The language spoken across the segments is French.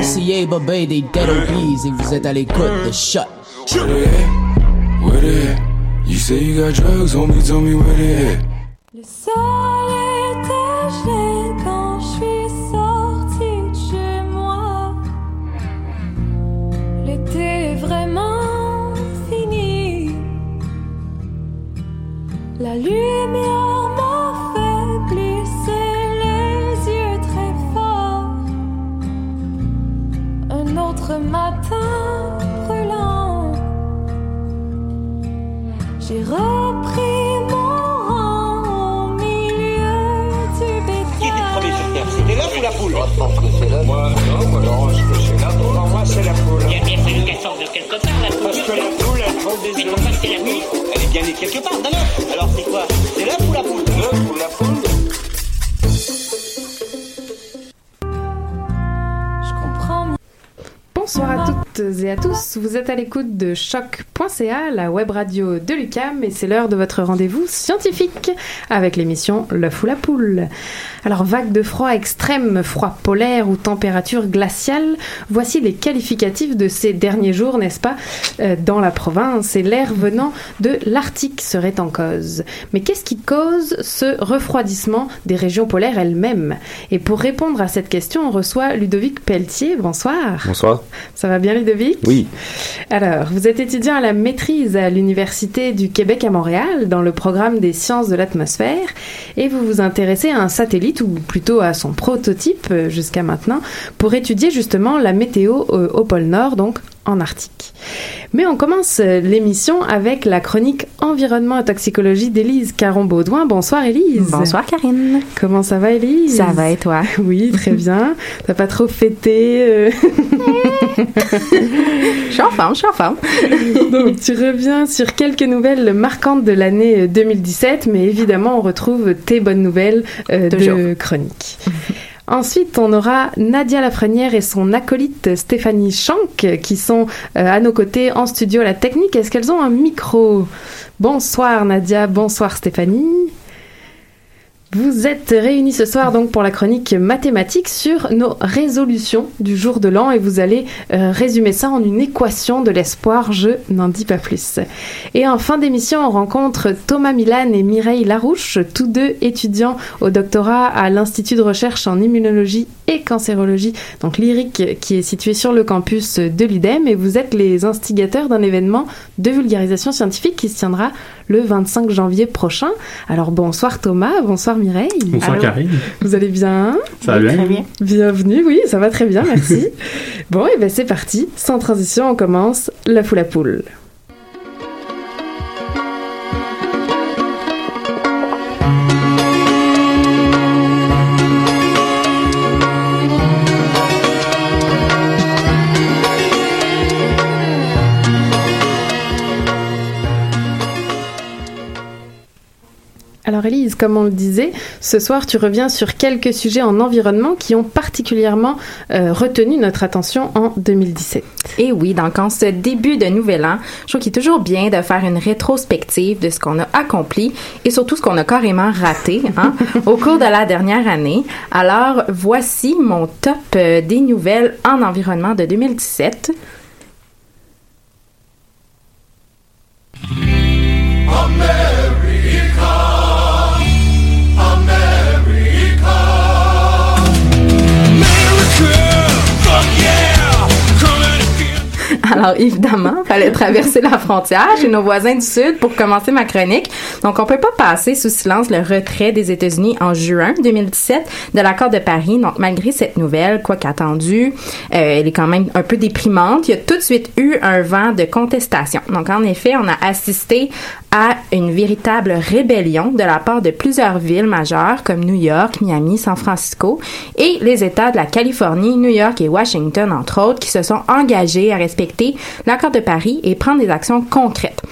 RCA, Bobé, des Dead Obies, et vous êtes à l'écoute de Shut. Where they at? Where they at? You say you got drugs, homie, tell me where they at. Êtes à l'écoute de la web radio de l'UCAM, et c'est l'heure de votre rendez-vous scientifique avec l'émission L'œuf ou la poule. Alors, vague de froid extrême, froid polaire ou température glaciale, voici les qualificatifs de ces derniers jours, n'est-ce pas, euh, dans la province, et l'air venant de l'Arctique serait en cause. Mais qu'est-ce qui cause ce refroidissement des régions polaires elles-mêmes? Et pour répondre à cette question, on reçoit Ludovic Pelletier. Bonsoir. Bonsoir. Ça va bien Ludovic? Oui. Alors, vous êtes étudiant à la à l'Université du Québec à Montréal dans le programme des sciences de l'atmosphère et vous vous intéressez à un satellite ou plutôt à son prototype euh, jusqu'à maintenant pour étudier justement la météo euh, au pôle Nord, donc en Arctique. Mais on commence euh, l'émission avec la chronique environnement et toxicologie d'Élise Caron-Baudouin. Bonsoir Élise. Bonsoir Karine. Comment ça va Élise? Ça va et toi? Oui, très bien. T'as pas trop fêté euh, Je suis en forme, je suis en forme. Donc, tu reviens sur quelques nouvelles marquantes de l'année euh, 2017, mais évidemment, on retrouve tes bonnes nouvelles euh, de chronique. Ensuite, on aura Nadia Lafrenière et son acolyte Stéphanie Schank qui sont euh, à nos côtés en studio à la technique. Est-ce qu'elles ont un micro? Bonsoir Nadia, bonsoir Stéphanie. Vous êtes réunis ce soir donc pour la chronique mathématique sur nos résolutions du jour de l'an et vous allez euh, résumer ça en une équation de l'espoir, je n'en dis pas plus. Et en fin d'émission, on rencontre Thomas Milan et Mireille Larouche, tous deux étudiants au doctorat à l'Institut de recherche en immunologie et cancérologie, donc l'IRIC qui est situé sur le campus de l'UDEM et vous êtes les instigateurs d'un événement de vulgarisation scientifique qui se tiendra le 25 janvier prochain. Alors bonsoir Thomas, bonsoir Mireille. Bonsoir Karine. Vous allez bien? Ça va bien? Bienvenue, oui, ça va très bien, merci. bon, et ben c'est parti. Sans transition, on commence la foule à poule. Comme on le disait, ce soir tu reviens sur quelques sujets en environnement qui ont particulièrement euh, retenu notre attention en 2017. Et oui, donc en ce début de nouvel an, je trouve qu'il est toujours bien de faire une rétrospective de ce qu'on a accompli et surtout ce qu'on a carrément raté hein, au cours de la dernière année. Alors, voici mon top euh, des nouvelles en environnement de 2017. Alors évidemment, fallait traverser la frontière chez nos voisins du Sud pour commencer ma chronique. Donc on peut pas passer sous silence le retrait des États-Unis en juin 2017 de l'accord de Paris. Donc malgré cette nouvelle, quoi qu'attendue, euh, elle est quand même un peu déprimante. Il y a tout de suite eu un vent de contestation. Donc en effet, on a assisté à une véritable rébellion de la part de plusieurs villes majeures comme New York, Miami, San Francisco et les États de la Californie, New York et Washington entre autres qui se sont engagés à respecter l'accord de Paris et prendre des actions concrètes.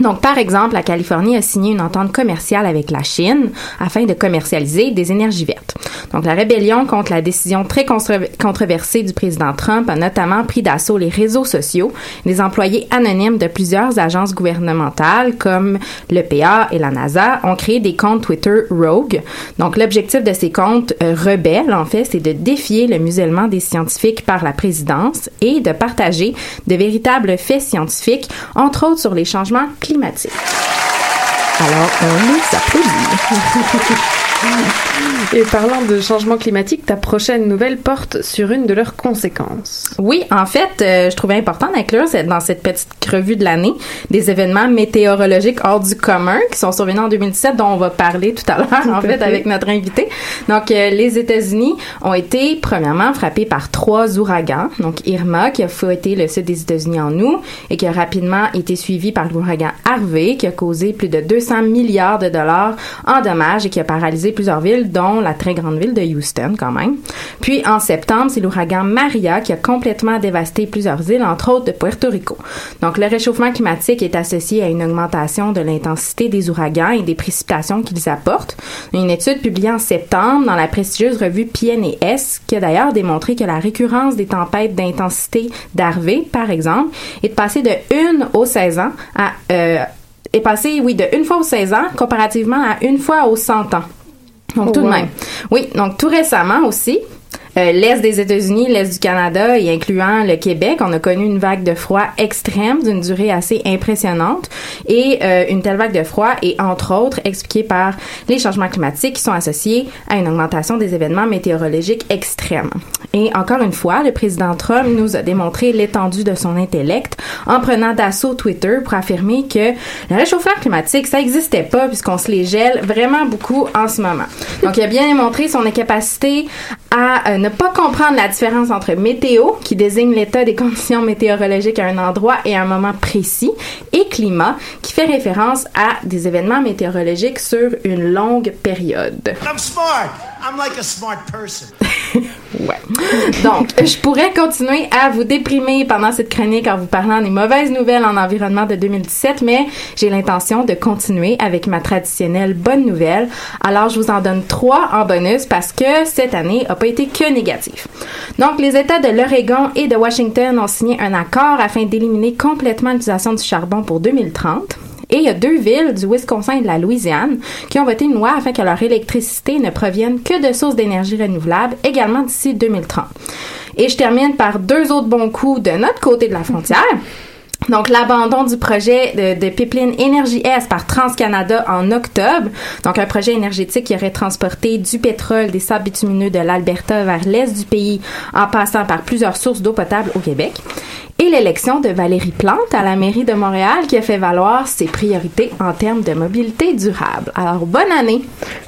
Donc, par exemple, la Californie a signé une entente commerciale avec la Chine afin de commercialiser des énergies vertes. Donc, la rébellion contre la décision très controver- controversée du président Trump a notamment pris d'assaut les réseaux sociaux. Les employés anonymes de plusieurs agences gouvernementales comme l'EPA et la NASA ont créé des comptes Twitter rogue. Donc, l'objectif de ces comptes euh, rebelles, en fait, c'est de défier le musellement des scientifiques par la présidence et de partager de véritables faits scientifiques, entre autres sur les changements climatiques. Alors, on les applaudit. Et parlant de changement climatique, ta prochaine nouvelle porte sur une de leurs conséquences. Oui, en fait, euh, je trouvais important d'inclure dans cette petite revue de l'année des événements météorologiques hors du commun qui sont survenus en 2017, dont on va parler tout à l'heure, en fait. avec notre invité. Donc, euh, les États-Unis ont été, premièrement, frappés par trois ouragans. Donc, Irma, qui a fouetté le sud des États-Unis en août et qui a rapidement été suivi par l'ouragan Harvey, qui a causé plus de 200 milliards de dollars en dommages et qui a paralysé plusieurs villes, dont la très grande ville de Houston, quand même. Puis, en septembre, c'est l'ouragan Maria qui a complètement dévasté plusieurs îles, entre autres de Puerto Rico. Donc, le réchauffement climatique est associé à une augmentation de l'intensité des ouragans et des précipitations qu'ils apportent. Une étude publiée en septembre dans la prestigieuse revue PNAS qui a d'ailleurs démontré que la récurrence des tempêtes d'intensité d'Harvey, par exemple, est de passer de 1 aux 16 ans à euh, est passé, oui, de une fois aux 16 ans comparativement à une fois aux 100 ans. Donc, Oh, tout de wow. même. Oui, donc tout récemment aussi, euh, l'Est des États-Unis, l'Est du Canada et incluant le Québec, on a connu une vague de froid extrême d'une durée assez impressionnante. Et euh, une telle vague de froid est entre autres expliquée par les changements climatiques qui sont associés à une augmentation des événements météorologiques extrêmes. Et encore une fois, le président Trump nous a démontré l'étendue de son intellect en prenant d'assaut Twitter pour affirmer que le réchauffement climatique, ça n'existait pas puisqu'on se les gèle vraiment beaucoup en ce moment. Donc, il a bien démontré son incapacité à euh, ne pas comprendre la différence entre météo, qui désigne l'état des conditions météorologiques à un endroit et à un moment précis, et climat, qui fait référence à des événements météorologiques sur une longue période. I'm like a smart person. Ouais. Donc, je pourrais continuer à vous déprimer pendant cette chronique en vous parlant des mauvaises nouvelles en environnement de 2017, mais j'ai l'intention de continuer avec ma traditionnelle bonne nouvelle. Alors, je vous en donne trois en bonus parce que cette année a pas été que négative. Donc, les États de l'Oregon et de Washington ont signé un accord afin d'éliminer complètement l'utilisation du charbon pour 2030. Il y a deux villes du Wisconsin et de la Louisiane qui ont voté une loi afin que leur électricité ne provienne que de sources d'énergie renouvelables également d'ici 2030. Et je termine par deux autres bons coups de notre côté de la frontière. Donc, l'abandon du projet de, de pipeline Énergie S par TransCanada en octobre. Donc, un projet énergétique qui aurait transporté du pétrole des sables bitumineux de l'Alberta vers l'est du pays en passant par plusieurs sources d'eau potable au Québec. Et l'élection de Valérie Plante à la mairie de Montréal qui a fait valoir ses priorités en termes de mobilité durable. Alors, bonne année!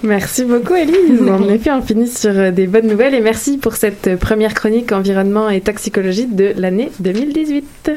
Merci beaucoup, Elise. En effet, on finit sur euh, des bonnes nouvelles et merci pour cette première chronique environnement et toxicologie de l'année 2018.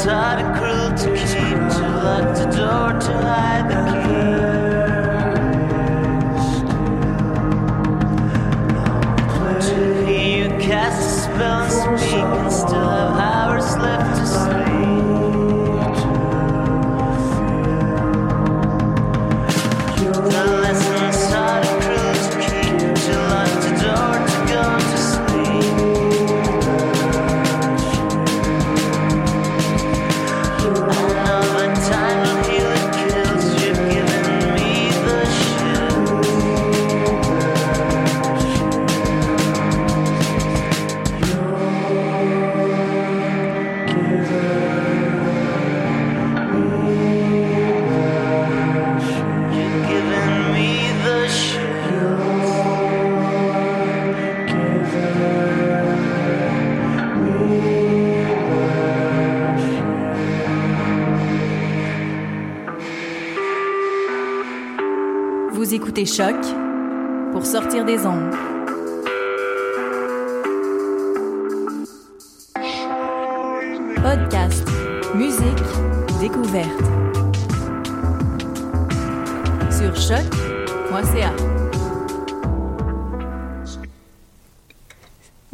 inside a cruelty to lock the door to hide the key. Écoutez Choc pour sortir des ondes.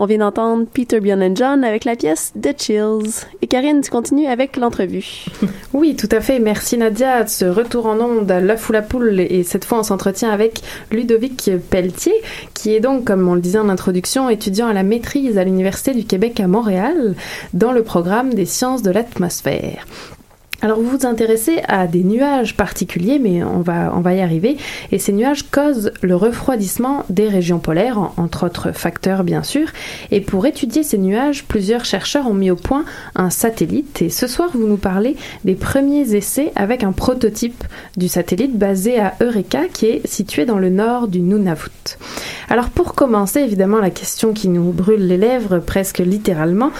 On vient d'entendre Peter and John avec la pièce The Chills. Et Karine, tu continues avec l'entrevue. Oui, tout à fait. Merci Nadia. Ce retour en onde à l'œuf ou la poule. Et cette fois, on s'entretient avec Ludovic Pelletier, qui est donc, comme on le disait en introduction, étudiant à la maîtrise à l'Université du Québec à Montréal, dans le programme des sciences de l'atmosphère. Alors vous vous intéressez à des nuages particuliers, mais on va, y arriver. Et ces nuages causent le refroidissement des régions polaires, en- entre autres facteurs bien sûr. Et pour étudier ces nuages, plusieurs chercheurs ont mis au point un satellite. Et ce soir, vous nous parlez des premiers essais avec un prototype du satellite basé à Eureka, qui est situé dans le nord du Nunavut. Alors pour commencer, évidemment, la question qui nous brûle les lèvres presque littéralement,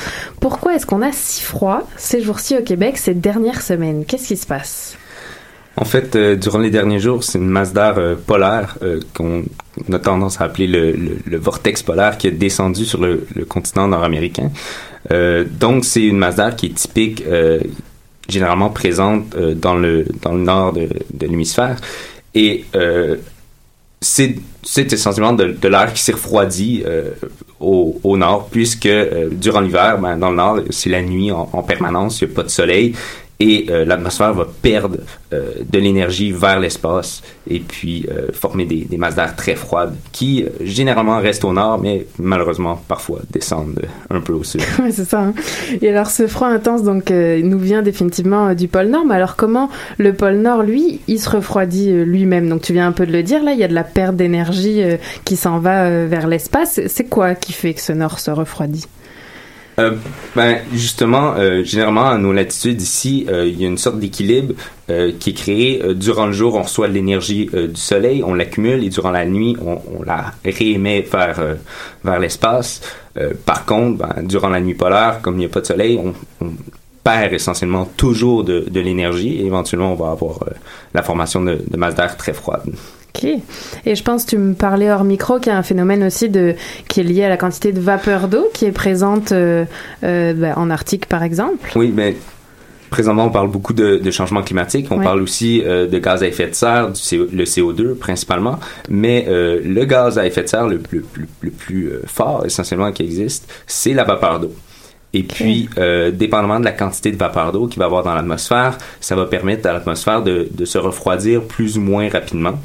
pourquoi est-ce qu'on a si froid ces jours-ci au Québec ces dernières Qu'est-ce qui se passe? En fait, euh, durant les derniers jours, c'est une masse d'air euh, polaire euh, qu'on a tendance à appeler le, vortex polaire qui est descendu sur le, continent nord-américain. Donc, c'est une masse d'air qui est typique, généralement présente dans, le, dans le nord de, l'hémisphère. Et c'est c'est essentiellement de, de l'air qui s'est refroidi au, nord, puisque durant l'hiver, ben, dans le nord, c'est la nuit en, en permanence, il n'y a pas de soleil, et euh, l'atmosphère va perdre euh, de l'énergie vers l'espace et puis euh, former des, masses d'air très froides qui généralement restent au nord, mais malheureusement parfois descendent un peu au sud. Ouais, c'est ça. hein. Et alors, ce froid intense, donc, nous vient définitivement du pôle Nord. Mais alors, comment le pôle Nord, lui, il se refroidit lui-même? Donc, tu viens un peu de le dire, là, il y a de la perte d'énergie qui s'en va vers l'espace. C'est quoi qui fait que ce Nord se refroidit? Euh, ben justement, euh, généralement à nos latitudes ici, euh, il y a une sorte d'équilibre euh, qui est créé euh, durant le jour. On reçoit de l'énergie du soleil, on l'accumule et durant la nuit, on, on la réémet vers vers l'espace. Par contre, ben, durant la nuit polaire, comme il n'y a pas de soleil, on, on perd essentiellement toujours de, de l'énergie et éventuellement on va avoir la formation de, de masses d'air très froides. Ok. Et je pense, tu me parlais hors micro, qu'il y a un phénomène aussi de, qui est lié à la quantité de vapeur d'eau qui est présente euh, euh, ben, en Arctique, par exemple. Oui, mais présentement, on parle beaucoup de, de changement climatique. On Ouais. parle aussi euh, de gaz à effet de serre, du CO le CO2 principalement. Mais euh, le gaz à effet de serre le, le- le- le plus euh, fort, essentiellement, qui existe, c'est la vapeur d'eau. Et puis, euh, dépendamment de la quantité de vapeur d'eau qu'il va y avoir dans l'atmosphère, ça va permettre à l'atmosphère de, de se refroidir plus ou moins rapidement.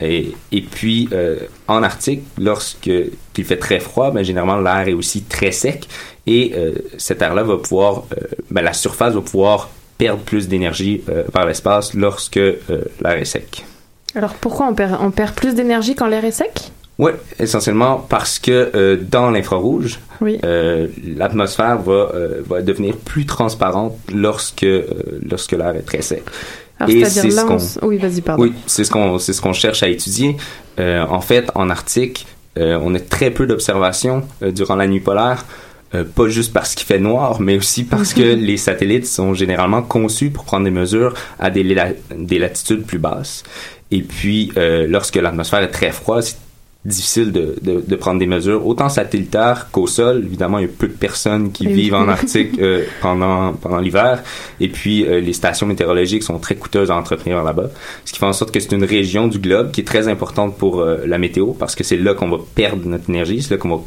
Et, et puis, euh, en Arctique, lorsque il fait très froid, ben, généralement, l'air est aussi très sec. Et euh, cet air-là va pouvoir, euh, ben, la surface va pouvoir perdre plus d'énergie vers l'espace lorsque l'air est sec. Alors, pourquoi on perd, on perd plus d'énergie quand l'air est sec? Oui, essentiellement parce que euh, dans l'infrarouge, Oui. euh, l'atmosphère va, euh, va devenir plus transparente lorsque, lorsque l'air est très sec. Alors, Et c'est-à-dire c'est ce on qu'on- Oui, vas-y, pardon. Oui, c'est ce qu'on ce qu'on cherche à étudier. En fait, en Arctique, on a très peu d'observations durant la nuit polaire. euh, pas juste parce qu'il fait noir, mais aussi parce que les satellites sont généralement conçus pour prendre des mesures à des, la- des latitudes plus basses. Et puis, euh, lorsque l'atmosphère est très froide, c'est difficile de, de, de prendre des mesures, autant satellitaires qu'au sol. Évidemment, il y a peu de personnes qui Oui. vivent en Arctique euh, pendant, pendant l'hiver. Et puis, euh, les stations météorologiques sont très coûteuses à entretenir là-bas. Ce qui fait en sorte que c'est une région du globe qui est très importante pour euh, la météo parce que c'est là qu'on va perdre notre énergie, c'est là qu'on va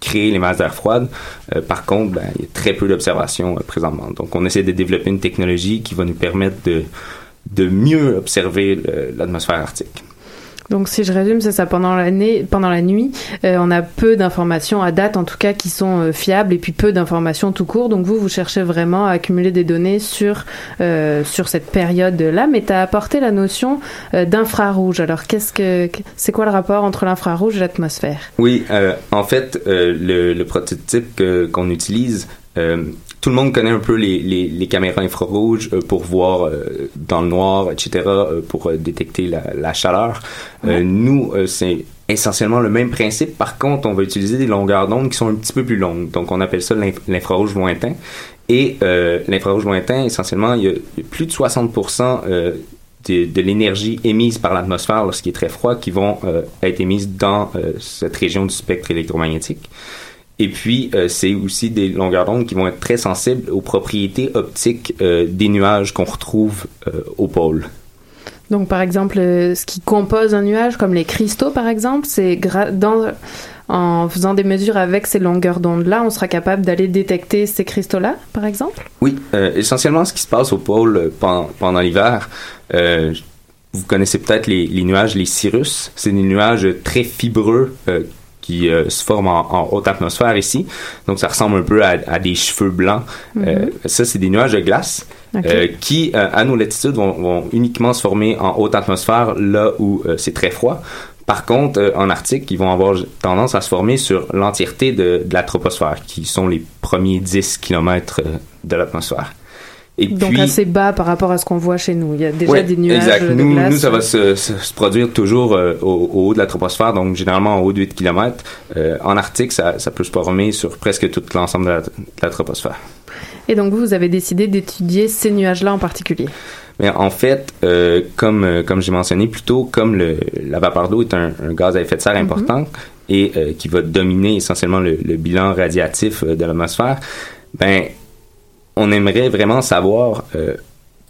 créer les masses d'air froide. Euh, par contre, ben, il y a très peu d'observations euh, présentement. Donc, on essaie de développer une technologie qui va nous permettre de, de mieux observer euh, l'atmosphère arctique. Donc si je résume, c'est ça. Pendant l'année, pendant la nuit, euh, on a peu d'informations à date, en tout cas, qui sont euh, fiables, et puis peu d'informations tout court. Donc vous, vous cherchez vraiment à accumuler des données sur euh, sur cette période-là, mais tu as apporté la notion euh, d'infrarouge. Alors qu'est-ce que c'est quoi le rapport entre l'infrarouge et l'atmosphère? Oui, euh, en fait, le, le prototype qu'on utilise, tout le monde connaît un peu les, les, les caméras infrarouges euh, pour voir euh, dans le noir, etc., euh, pour détecter la, la chaleur. Euh, nous, euh, c'est essentiellement le même principe. Par contre, on va utiliser des longueurs d'onde qui sont un petit peu plus longues. Donc, on appelle ça l'inf- l'infrarouge lointain. Et euh, l'infrarouge lointain, essentiellement, il y a, plus de 60% euh, de, de l'énergie émise par l'atmosphère lorsqu'il est très froid qui vont euh, être émises dans euh, cette région du spectre électromagnétique. Et puis, euh, c'est aussi des longueurs d'onde qui vont être très sensibles aux propriétés optiques euh, des nuages qu'on retrouve euh, au pôle. Donc par exemple, ce qui compose un nuage, comme les cristaux par exemple, c'est dans en faisant des mesures avec ces longueurs d'onde-là, on sera capable d'aller détecter ces cristaux-là, par exemple? Oui, euh, essentiellement, ce qui se passe au pôle pendant, pendant l'hiver, euh, vous connaissez peut-être les, les nuages, les cirrus. C'est des nuages très fibreux euh, qui euh, se forment en, en haute atmosphère ici. Donc, ça ressemble un peu à, à des cheveux blancs. Euh, ça, c'est des nuages de glace euh, qui, euh, à nos latitudes, vont, vont uniquement se former en haute atmosphère là où euh, c'est très froid. Par contre, en Arctique, ils vont avoir tendance à se former sur l'entièreté de, de la troposphère, qui sont les premiers 10 km de l'atmosphère. Et Donc puis, assez bas par rapport à ce qu'on voit chez nous. Il y a déjà Ouais, des nuages exact. de Nous, glace. nous, ça va se, se- se produire toujours euh, au, au haut de la troposphère, donc généralement en haut de 8 km. en Arctique, ça, ça peut se former sur presque tout l'ensemble de la, de la troposphère. Et donc vous, vous avez décidé d'étudier ces nuages-là en particulier? Mais en fait, euh, comme, euh, comme j'ai mentionné plus tôt, comme le, la vapeur d'eau est un, un gaz à effet de serre important et euh, qui va dominer essentiellement le, le bilan radiatif euh, de l'atmosphère, ben, on aimerait vraiment savoir euh,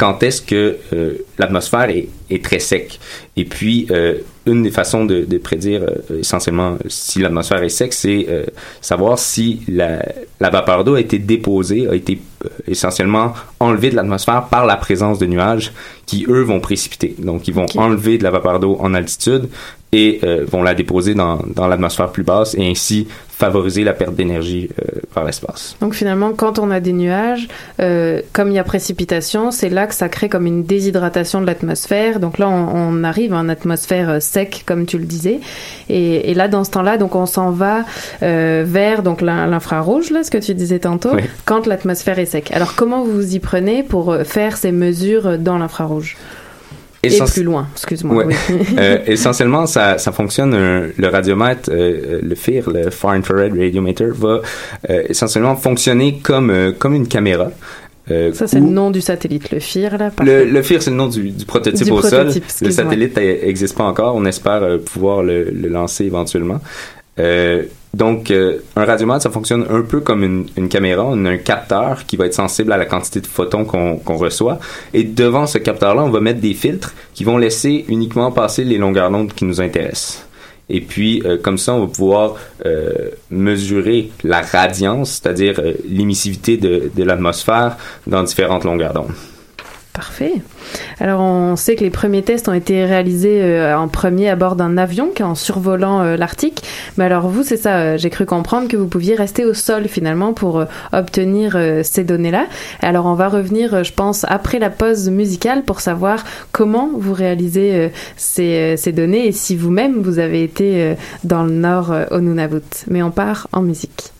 quand est-ce que euh, l'atmosphère est, est très sec. Et puis, euh, une des façons de, de prédire euh, essentiellement si l'atmosphère est sec, c'est savoir si la, la vapeur d'eau a été déposée, a été essentiellement enlevée de l'atmosphère par la présence de nuages qui, eux, vont précipiter. Donc, ils vont enlever de la vapeur d'eau en altitude et euh, vont la déposer dans, dans l'atmosphère plus basse et ainsi favoriser la perte d'énergie euh, par l'espace. Donc finalement, quand on a des nuages, euh, comme il y a précipitation, c'est là que ça crée comme une déshydratation de l'atmosphère. Donc là, on, on arrive à une atmosphère euh, sec, comme tu le disais. Et, et là, dans ce temps-là, donc on s'en va euh, vers donc l'in- l'infrarouge, là, ce que tu disais tantôt, Oui. quand l'atmosphère est sec. Alors comment vous vous y prenez pour euh, faire ces mesures euh, dans l'infrarouge? Et plus loin, excuse-moi. Ouais. oui. Euh, essentiellement, ça, ça fonctionne. euh, le radiomètre, euh, le FIR, le Far Infrared Radiometer, va euh, essentiellement fonctionner comme euh, comme une caméra. Euh, Ça, c'est où- le nom du satellite, le FIR, là. le, le FIR, c'est le nom du, du prototype Du au prototype, sol. Le satellite n'existe pas encore. On espère euh, pouvoir le, le lancer éventuellement. Euh, donc, euh, un radiomètre, ça fonctionne un peu comme une, caméra. On a un capteur qui va être sensible à la quantité de photons qu'on reçoit. Et devant ce capteur-là, on va mettre des filtres qui vont laisser uniquement passer les longueurs d'onde qui nous intéressent. Et puis, euh, comme ça, on va pouvoir mesurer la radiance, c'est-à-dire l'émissivité de l'atmosphère dans différentes longueurs d'onde. Parfait. Alors, on sait que les premiers tests ont été réalisés euh, en premier à bord d'un avion qui en survolant euh, l'Arctique. Mais alors, vous, c'est ça, euh, j'ai cru comprendre que vous pouviez rester au sol finalement pour obtenir ces données-là. Alors, on va revenir, je pense, après la pause musicale pour savoir comment vous réalisez ces, ces données et si vous-même vous avez été dans le nord au Nunavut. Mais on part en musique.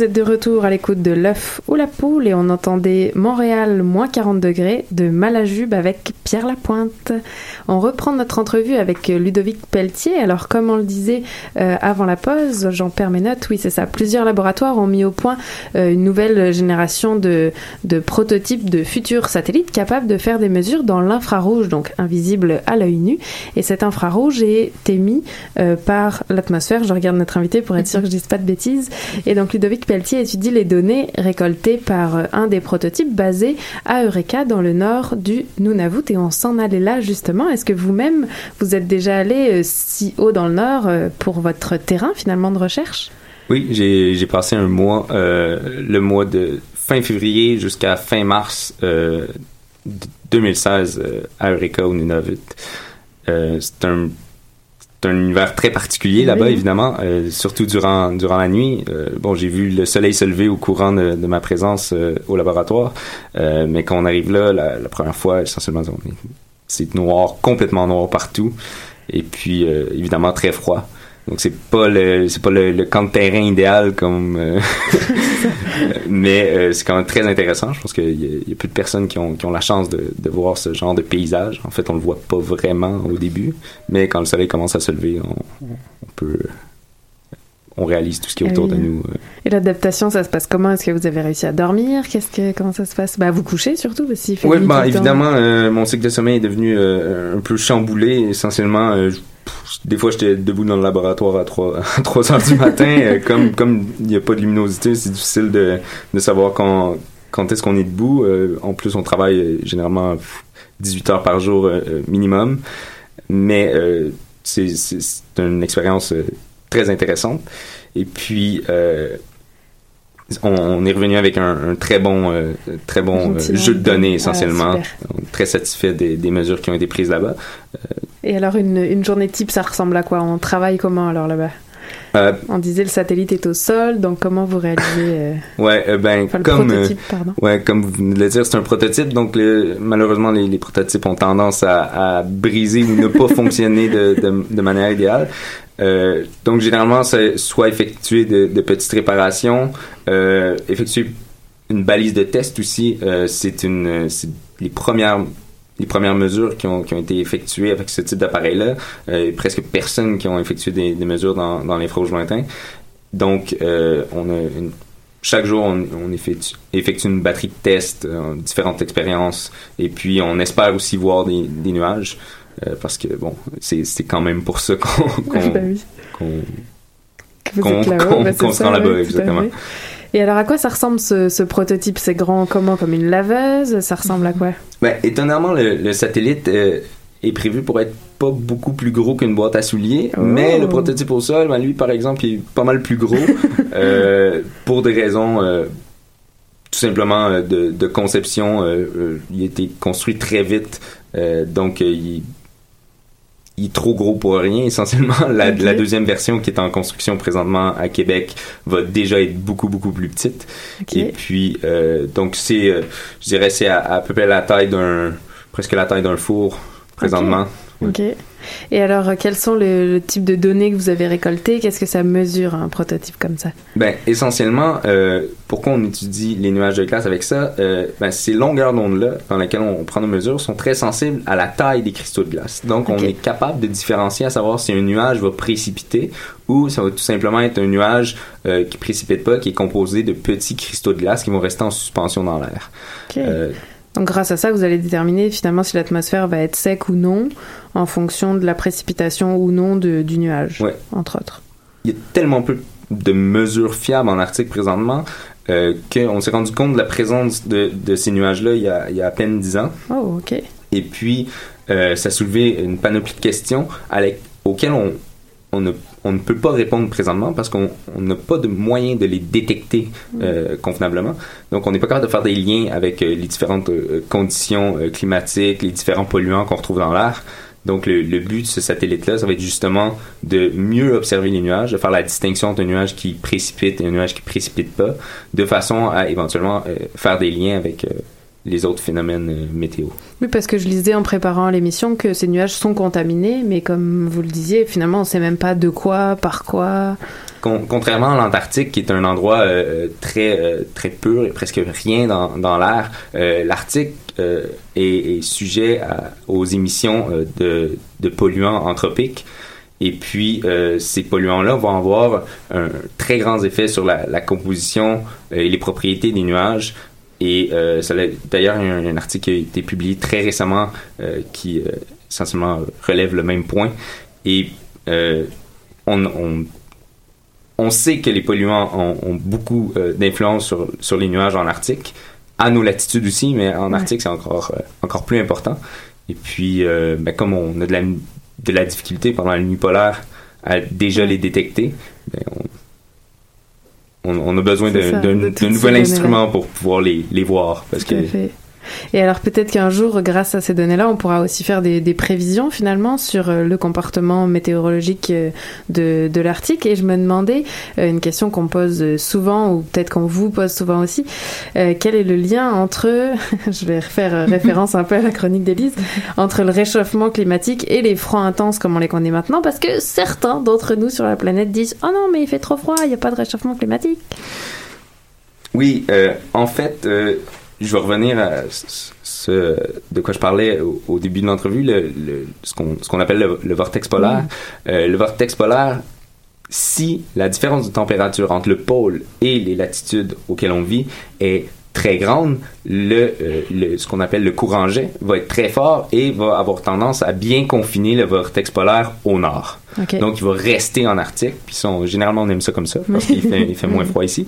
Vous êtes de retour à l'écoute de l'œuf ou la poule et on entendait Montréal moins 40 degrés de Malajube avec Pierre Lapointe. On reprend notre entrevue avec Ludovic Pelletier. Alors comme on le disait euh, avant la pause, j'en perds mes notes, oui c'est ça, plusieurs laboratoires ont mis au point euh, une nouvelle génération de, de prototypes de futurs satellites capables de faire des mesures dans l'infrarouge, donc invisible à l'œil nu. Et cet infrarouge est émis euh, par l'atmosphère. Je regarde notre invité pour être sûr que je dise pas de bêtises. Et donc Ludovic Pelletier étudie les données récoltées par euh, un des prototypes basés à Eureka dans le nord du Nunavut et on s'en allait là justement. Est-ce que vous-même vous êtes déjà allé euh, si haut dans le nord pour votre terrain finalement de recherche? Oui, j'ai passé un mois, le mois de fin février jusqu'à fin mars euh, d- 2016 euh, à Eureka au Nunavut. Euh, c'est un c'est un univers très particulier là-bas, Oui. évidemment, euh, surtout durant durant la nuit. Euh, bon, j'ai vu le soleil se lever au courant de, de ma présence euh, au laboratoire, euh, mais quand on arrive là, la, la première fois, essentiellement, c'est noir, complètement noir partout, et puis euh, évidemment très froid. Donc c'est pas le c'est pas le, le camp de terrain idéal comme euh, mais euh, c'est quand même très intéressant. Je pense qu'il y, a- il y a peu de personnes qui ont, qui ont la chance de, de voir ce genre de paysage. En fait, on le voit pas vraiment au début, mais quand le soleil commence à se lever, on, on peut on réalise tout ce qui est autour oui. de nous. euh. Et l'adaptation, ça se passe comment? Est-ce que vous avez réussi à dormir? Qu'est-ce que comment ça se passe? Bah vous couchez surtout parce qu'il fait Oui, bah, évidemment, euh, mon cycle de sommeil est devenu euh, un peu chamboulé. Essentiellement, euh, je- des fois, j'étais debout dans le laboratoire à 3, à 3 heures du matin. euh, comme comme il n'y a pas de luminosité, c'est difficile de, de savoir quand, quand est-ce qu'on est debout. Euh, en plus, on travaille euh, généralement pff, 18 heures par jour minimum. Mais euh, c'est une expérience très intéressante. Et puis... Euh, on, on est revenu avec un, un très bon, euh, très bon euh, jeu de données Ah, essentiellement. est très satisfait des, des mesures qui ont été prises là-bas. Et alors une, une journée type, ça ressemble à quoi? On travaille comment alors là-bas? Euh, On disait le satellite est au sol, donc comment vous réalisez euh, ouais, euh, ben Enfin, le comme prototype, euh, pardon. ouais, comme vous venez de le dire, c'est un prototype, donc le- malheureusement les, les prototypes ont tendance à, à briser ou ne pas fonctionner de, de, de manière idéale. Donc généralement, c'est soit effectuer de, de petites réparations, effectuer une balise de test aussi. C'est une, c'est les premières les premières mesures qui ont, qui ont été effectuées avec ce type d'appareil-là. Euh, presque personne qui ont effectué des, des mesures dans, dans l'infrarouge lointain. Donc, euh, on a une, chaque jour, on, on effectue, effectue une batterie de tests, euh, différentes expériences, et puis on espère aussi voir des, des nuages, euh, parce que bon, c'est quand même pour ça qu'on qu'on oui. qu'on qu'on- se rend là-bas, exactement. Et alors à quoi ça ressemble ce, ce prototype? C'est grand comment? Comme une laveuse? Ça ressemble à quoi? Ben, étonnamment, le, le satellite euh, est prévu pour être pas beaucoup plus gros qu'une boîte à souliers, Oh. mais le prototype au sol, ben, lui, par exemple, il est pas mal plus gros euh, pour des raisons euh, tout simplement de, de conception. il a été construit très vite, donc il, il est trop gros pour rien. Essentiellement, la, Ok. la deuxième version qui est en construction présentement à Québec va déjà être beaucoup, beaucoup plus petite. Et puis, euh, donc c'est, euh, je dirais, c'est à, à peu près la taille d'un, presque la taille d'un four présentement. Et alors euh, quels sont le, le type de données que vous avez récoltées? Qu'est-ce que ça mesure un prototype comme ça? Ben, essentiellement, euh, pourquoi on étudie les nuages de glace avec ça? Euh, ben, ces longueurs d'onde-là, dans lesquelles on prend nos mesures, sont très sensibles à la taille des cristaux de glace. Donc, on est capable de différencier à savoir si un nuage va précipiter ou ça va tout simplement être un nuage euh, qui précipite pas, qui est composé de petits cristaux de glace qui vont rester en suspension dans l'air. Ok. Donc grâce à ça, vous allez déterminer finalement si l'atmosphère va être sec ou non en fonction de la précipitation ou non de- du nuage, Ouais. entre autres. il y a tellement peu de mesures fiables en Arctique présentement euh, qu'on s'est rendu compte de la présence de, de ces nuages-là il, y a- il y a à peine 10 ans. Oh, ok. Et puis, euh, ça a soulevé une panoplie de questions avec- auxquelles on, on, ne, on ne peut pas répondre présentement parce qu'on on n'a pas de moyen de les détecter euh, convenablement. Donc, on n'est pas capable de faire des liens avec euh, les différentes euh, conditions climatiques, les différents polluants qu'on retrouve dans l'air. Donc, le, le but de ce satellite-là, ça va être justement de mieux observer les nuages, de faire la distinction entre un nuage qui précipite et un nuage qui précipite pas, de façon à éventuellement faire des liens avec, les autres phénomènes euh, météo. Oui, parce que je lisais en préparant l'émission que ces nuages sont contaminés, mais comme vous le disiez, finalement, on ne sait même pas de quoi, par quoi. Con- contrairement à l'Antarctique, qui est un endroit euh, très euh, très pur et presque rien dans, dans l'air, euh, l'Arctique est, est sujet à- aux émissions de, de polluants anthropiques. Et puis, euh, ces polluants-là vont avoir un très grand effet sur la, la composition et les propriétés des nuages. Et euh, d'ailleurs, il y a un, un article qui a été publié très récemment euh, qui euh, essentiellement relève le même point. Et euh, on, on on sait que les polluants ont, ont beaucoup euh, d'influence sur, sur les nuages en Arctique, à nos latitudes aussi, mais en Arctique, c'est encore, euh, encore plus important. Et puis, euh, ben, comme on a de la, de la difficulté pendant la nuit polaire à déjà les détecter, ben, on, on, on a besoin d'un nouvel instrument pour pouvoir les, les voir. Parce Tout que à fait. Et alors peut-être qu'un jour, grâce à ces données-là, on pourra aussi faire des, prévisions finalement sur euh, le comportement météorologique euh, de, l'Arctique. Et je me demandais, euh, une question qu'on pose souvent, ou peut-être qu'on vous pose souvent aussi, quel est le lien entre, je vais faire euh, référence un peu à la chronique d'Élise, entre le réchauffement climatique et les froids intenses comme on les connaît maintenant, parce que certains d'entre nous sur la planète disent « Oh non, mais il fait trop froid, il n'y a pas de réchauffement climatique ». Oui, en fait, je vais revenir à ce, ce- de quoi je parlais au, au début de l'entrevue, le, le- ce qu'on appelle le, le vortex polaire. Euh, le vortex polaire, si la différence de température entre le pôle et les latitudes auxquelles on vit est très grande, le, euh, le- ce qu'on appelle le courant jet va être très fort et va avoir tendance à bien confiner le vortex polaire au nord. Donc, il va rester en Arctique. Puis, généralement, on aime ça comme ça parce qu'il fait, il fait moins froid ici.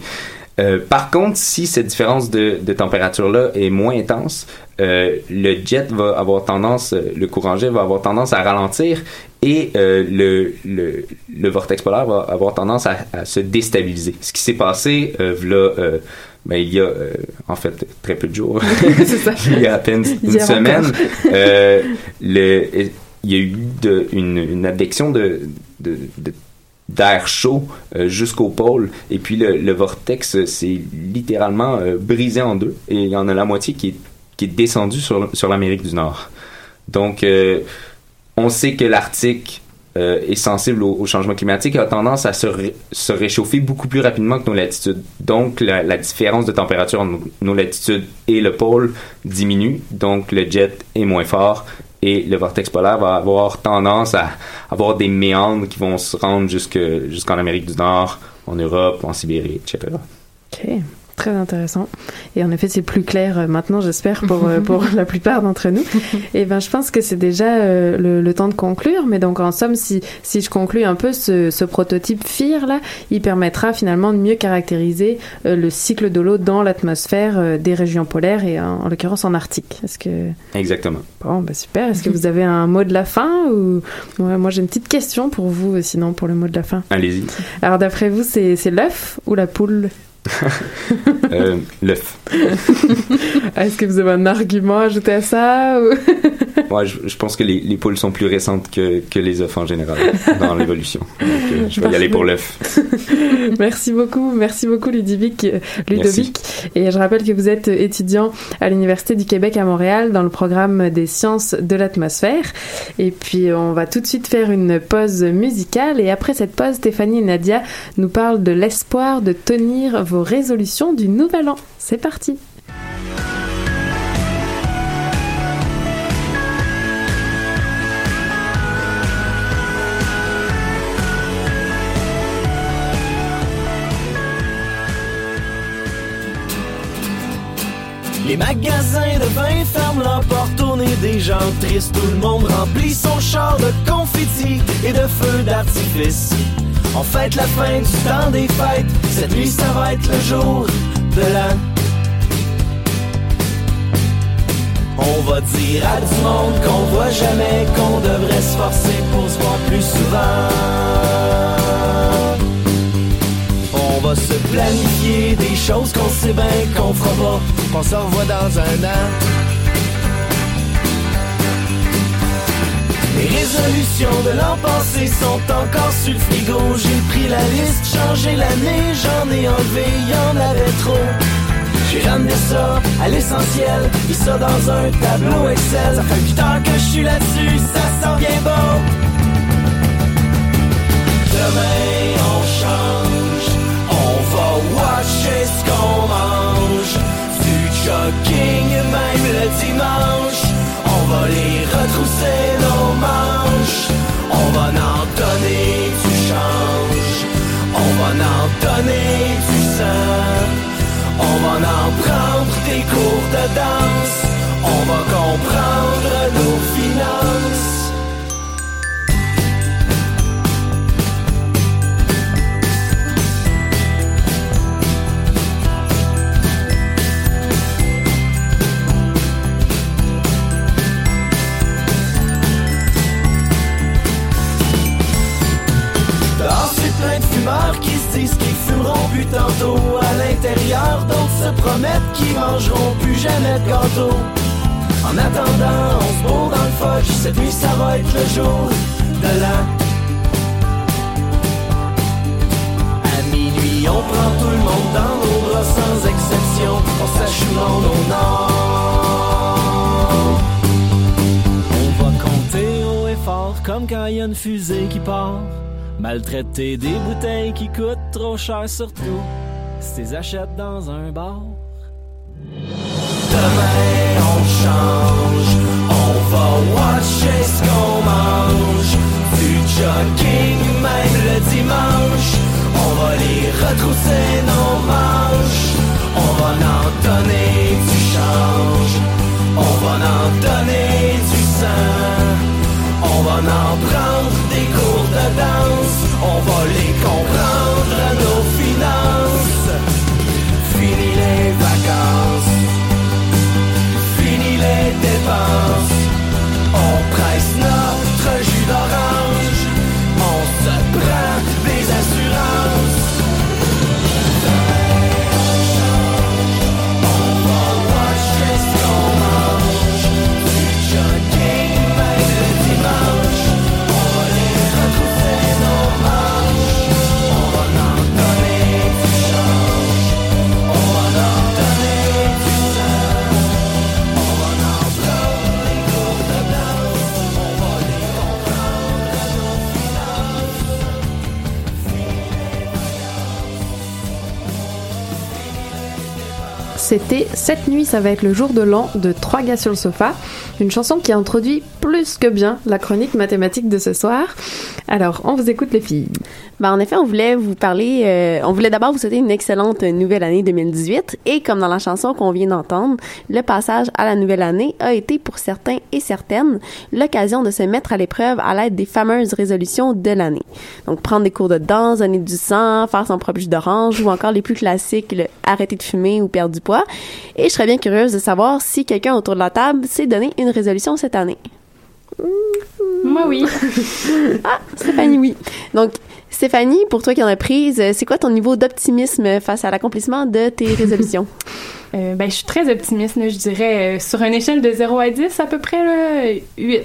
Euh, par contre, si cette différence de, de température-là est moins intense, euh, le jet va avoir tendance, euh, le courant jet va avoir tendance à ralentir et euh, le, le, le vortex polaire va avoir tendance à, à se déstabiliser. Ce qui s'est passé, euh, ben, il y a euh, en fait très peu de jours, il y a à peine une Hier semaine, euh, le, il y a eu de, une, une de, de- d'air chaud euh, jusqu'au pôle et puis le, vortex euh, s'est littéralement euh, brisé en deux et il y en a la moitié qui est, qui est descendue sur, sur l'Amérique du Nord. Donc euh, on sait que l'Arctique euh, est sensible au, changement climatique et a tendance à se, se réchauffer beaucoup plus rapidement que nos latitudes. Donc la, différence de température entre nos latitudes et le pôle diminue, donc le jet est moins fort et le vortex polaire va avoir tendance à avoir des méandres qui vont se rendre jusque jusqu'en Amérique du Nord, en Europe, en Sibérie, etc. très intéressant. Et en effet, c'est plus clair euh, maintenant, j'espère, pour, euh, pour la plupart d'entre nous. Et ben, je pense que c'est déjà euh, le, le temps de conclure. Mais donc, en somme, si, si je conclue un peu ce, ce prototype FIR, là, il permettra finalement de mieux caractériser euh, le cycle de l'eau dans l'atmosphère euh, des régions polaires et en, en l'occurrence en Arctique. Est-ce que... Exactement. Bon, bah super. Est-ce que vous avez un mot de la fin ou... Ouais, moi, j'ai une petite question pour vous, sinon, pour le mot de la fin. Allez-y. Alors, d'après vous, c'est l'œuf ou la poule? Euh, L'œuf. Est-ce que vous avez un argument à ajouter à ça ou... Ouais, je, je pense que les, les poules sont plus récentes que, que les œufs en général dans l'évolution. Euh, je vais y aller pour l'œuf. Merci beaucoup, merci beaucoup Ludovic, euh, Ludovic. Et je rappelle que vous êtes étudiant à l'Université du Québec à Montréal dans le programme des sciences de l'atmosphère. Et puis on va tout de suite faire une pause musicale et après cette pause, Stéphanie et Nadia nous parlent de l'espoir de tenir vos résolutions du nouvel an. C'est parti. Les magasins de vin ferment leurs portes au des gens tristes. Tout le monde remplit son char de confettis et de feux d'artifice. On fête la fin du temps des fêtes. Cette nuit, ça va être le jour de la. On va dire à du monde qu'on voit jamais, qu'on devrait se forcer pour se voir plus souvent. Planifier des choses qu'on sait bien qu'on fera pas, qu'on se revoit dans un an. Les résolutions de l'an passé sont encore sur le frigo. J'ai pris la liste, changé l'année, j'en ai enlevé, y en avait trop. J'ai J'ai ramené ça à l'essentiel, mis ça dans un tableau Excel. Ça fait 8 heures que je suis là-dessus, ça sent bien bon. Demain ce qu'on mange? Du jogging même le dimanche, on va les retrousser nos manches. On va en donner du change, on va en donner du sang. On va en prendre des cours de danse, on va comprendre nos finances. Disent qu'ils fumeront plus tantôt. À l'intérieur, d'autres se promettent qu'ils mangeront plus jamais de gâteau. En attendant, on se bourre dans le fudge. Cette nuit, ça va être le jour de la. À minuit, on prend tout le monde dans nos bras sans exception. On s'achoue nos noms. On va compter haut et fort comme quand il y a une fusée qui part. Maltraiter des bouteilles qui coûtent trop cher surtout si t'es achètes dans un bar. Demain on change, on va watcher ce qu'on mange. Du jogging même le dimanche, on va les retrousser nos manches. On va en donner du change, on va en donner du sang. On va en prendre des cours de danse, on va les comprendre à nos finances. Fini les vacances, fini les dépenses. C'était Cette nuit, ça va être le jour de l'an de Trois gars sur le sofa. Une chanson qui introduit plus que bien la chronique mathématique de ce soir. Alors, on vous écoute les filles. Ben, en effet, on voulait vous parler, euh, on voulait d'abord vous souhaiter une excellente nouvelle année 2018 et comme dans la chanson qu'on vient d'entendre, le passage à la nouvelle année a été pour certains et certaines l'occasion de se mettre à l'épreuve à l'aide des fameuses résolutions de l'année. Donc prendre des cours de danse, donner du sang, faire son propre jus d'orange ou encore les plus classiques, le arrêter de fumer ou perdre du poids. Et je serais bien curieuse de savoir si quelqu'un autour de la table s'est donné une résolution cette année. Moi, oui. ah, Stéphanie, oui. Donc, Stéphanie, pour toi qui en as prise, euh, c'est quoi ton niveau d'optimisme face à l'accomplissement de tes résolutions? Euh, ben, je suis très optimiste, là, je dirais, euh, sur une échelle de 0 à 10, à peu près là, 8.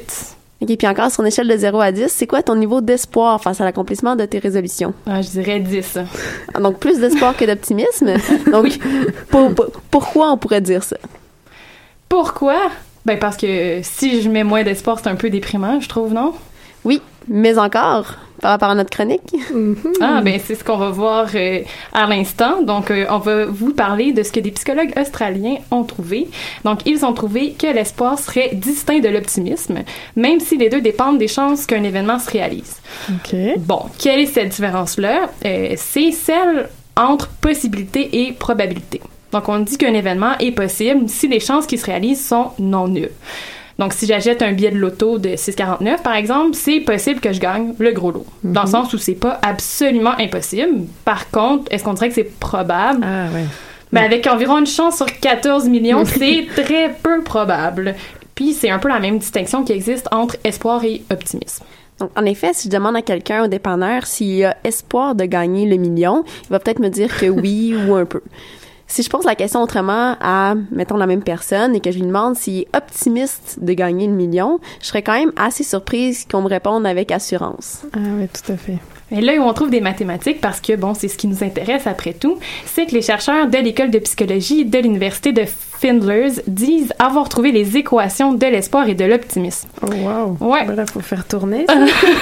OK, puis encore, sur une échelle de 0 à 10, c'est quoi ton niveau d'espoir face à l'accomplissement de tes résolutions? Ah, je dirais 10. Ah, Donc, plus d'espoir que d'optimisme? Donc, pour- pour- pourquoi on pourrait dire ça? Pourquoi? Ben, parce que si je mets moins d'espoir, c'est un peu déprimant, je trouve, non? Oui, mais encore, par rapport à notre chronique. Ah, ben c'est ce qu'on va voir euh, à l'instant. Donc, euh, on va vous parler de ce que des psychologues australiens ont trouvé. Donc, ils ont trouvé que l'espoir serait distinct de l'optimisme, même si les deux dépendent des chances qu'un événement se réalise. OK. Bon, quelle est cette différence-là? Euh, c'est celle entre possibilité et probabilité. Donc, on dit qu'un événement est possible si les chances qu'il se réalise sont non nulles. Donc, si j'achète un billet de loto de 6,49, par exemple, c'est possible que je gagne le gros lot. Dans le sens où c'est pas absolument impossible. Par contre, est-ce qu'on dirait que c'est probable? Ah, ouais. Ben, avec environ une chance sur 14 millions, c'est très peu probable. Puis, c'est un peu la même distinction qui existe entre espoir et optimisme. Donc, en effet, si je demande à quelqu'un au dépanneur s'il a espoir de gagner le million, il va peut-être me dire que oui ou un peu. Si je pose la question autrement à, mettons, la même personne et que je lui demande s'il est optimiste de gagner le million, je serais quand même assez surprise qu'on me réponde avec assurance. Ah, ouais, tout à fait. Mais là où on trouve des mathématiques, parce que bon, c'est ce qui nous intéresse après tout, c'est que les chercheurs de l'école de psychologie de l'université de Findlers disent avoir trouvé les équations de l'espoir et de l'optimisme. Oh wow. Ouais. Ben là, faut faire tourner.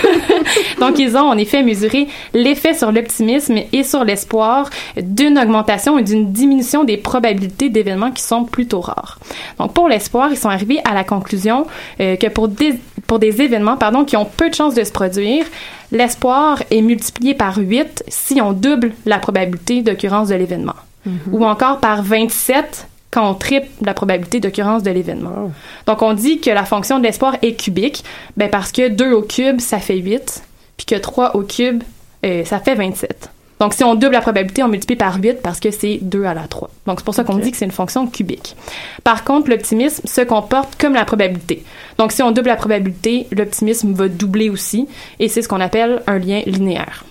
Donc, ils ont en effet mesuré l'effet sur l'optimisme et sur l'espoir d'une augmentation et d'une diminution des probabilités d'événements qui sont plutôt rares. Donc, pour l'espoir, ils sont arrivés à la conclusion euh, que pour des, pour des événements pardon, qui ont peu de chances de se produire, l'espoir est multiplié par 8 si on double la probabilité d'occurrence de l'événement. Ou encore par 27 quand on triple la probabilité d'occurrence de l'événement. Donc, on dit que la fonction de l'espoir est cubique, ben parce que 2 au cube, ça fait 8, puis que 3 au cube, euh, ça fait 27. Donc, si on double la probabilité, on multiplie par 8 parce que c'est 2 à la 3. Donc, c'est pour ça qu'on dit que c'est une fonction cubique. Par contre, l'optimisme se comporte comme la probabilité. Donc, si on double la probabilité, l'optimisme va doubler aussi, et c'est ce qu'on appelle un lien linéaire.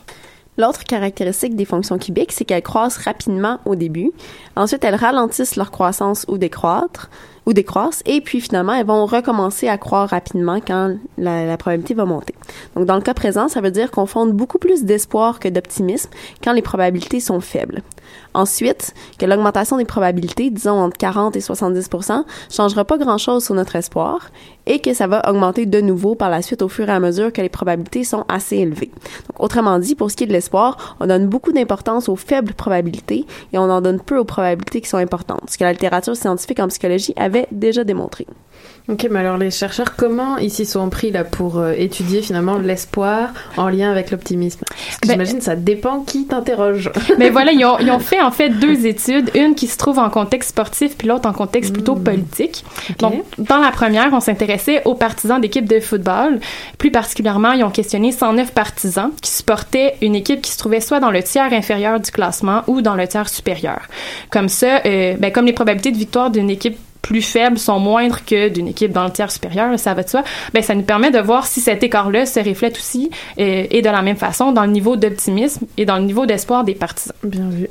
L'autre caractéristique des fonctions cubiques, c'est qu'elles croissent rapidement au début. Ensuite, elles ralentissent leur croissance ou décroître, ou décroissent, et puis finalement, elles vont recommencer à croître rapidement quand la, la probabilité va monter. Donc, dans le cas présent, ça veut dire qu'on fonde beaucoup plus d'espoir que d'optimisme quand les probabilités sont faibles. Ensuite, que l'augmentation des probabilités, disons entre 40 et 70% changera pas grand-chose sur notre espoir et que ça va augmenter de nouveau par la suite au fur et à mesure que les probabilités sont assez élevées. Donc, autrement dit, pour ce qui est de l'espoir, on donne beaucoup d'importance aux faibles probabilités et on en donne peu aux probabilités qui sont importantes, ce que la littérature scientifique en psychologie avait déjà démontré. Ok, mais alors les chercheurs, comment ils s'y sont pris là pour euh, étudier finalement l'espoir en lien avec l'optimisme? Parce que Ben- j'imagine ça dépend qui t'interroge. Mais voilà, ils ont, ils ont fait en fait deux études, une qui se trouve en contexte sportif puis l'autre en contexte plutôt politique. Donc, dans la première, on s'intéressait aux partisans d'équipes de football. Plus particulièrement, ils ont questionné 109 partisans qui supportaient une équipe qui se trouvait soit dans le tiers inférieur du classement ou dans le tiers supérieur. Comme ça, euh, ben, comme les probabilités de victoire d'une équipe plus faibles sont moindres que d'une équipe dans le tiers supérieur, ça va de soi, ben ça nous permet de voir si cet écart-là se reflète aussi euh, et de la même façon dans le niveau d'optimisme et dans le niveau d'espoir des partisans. Bien vu.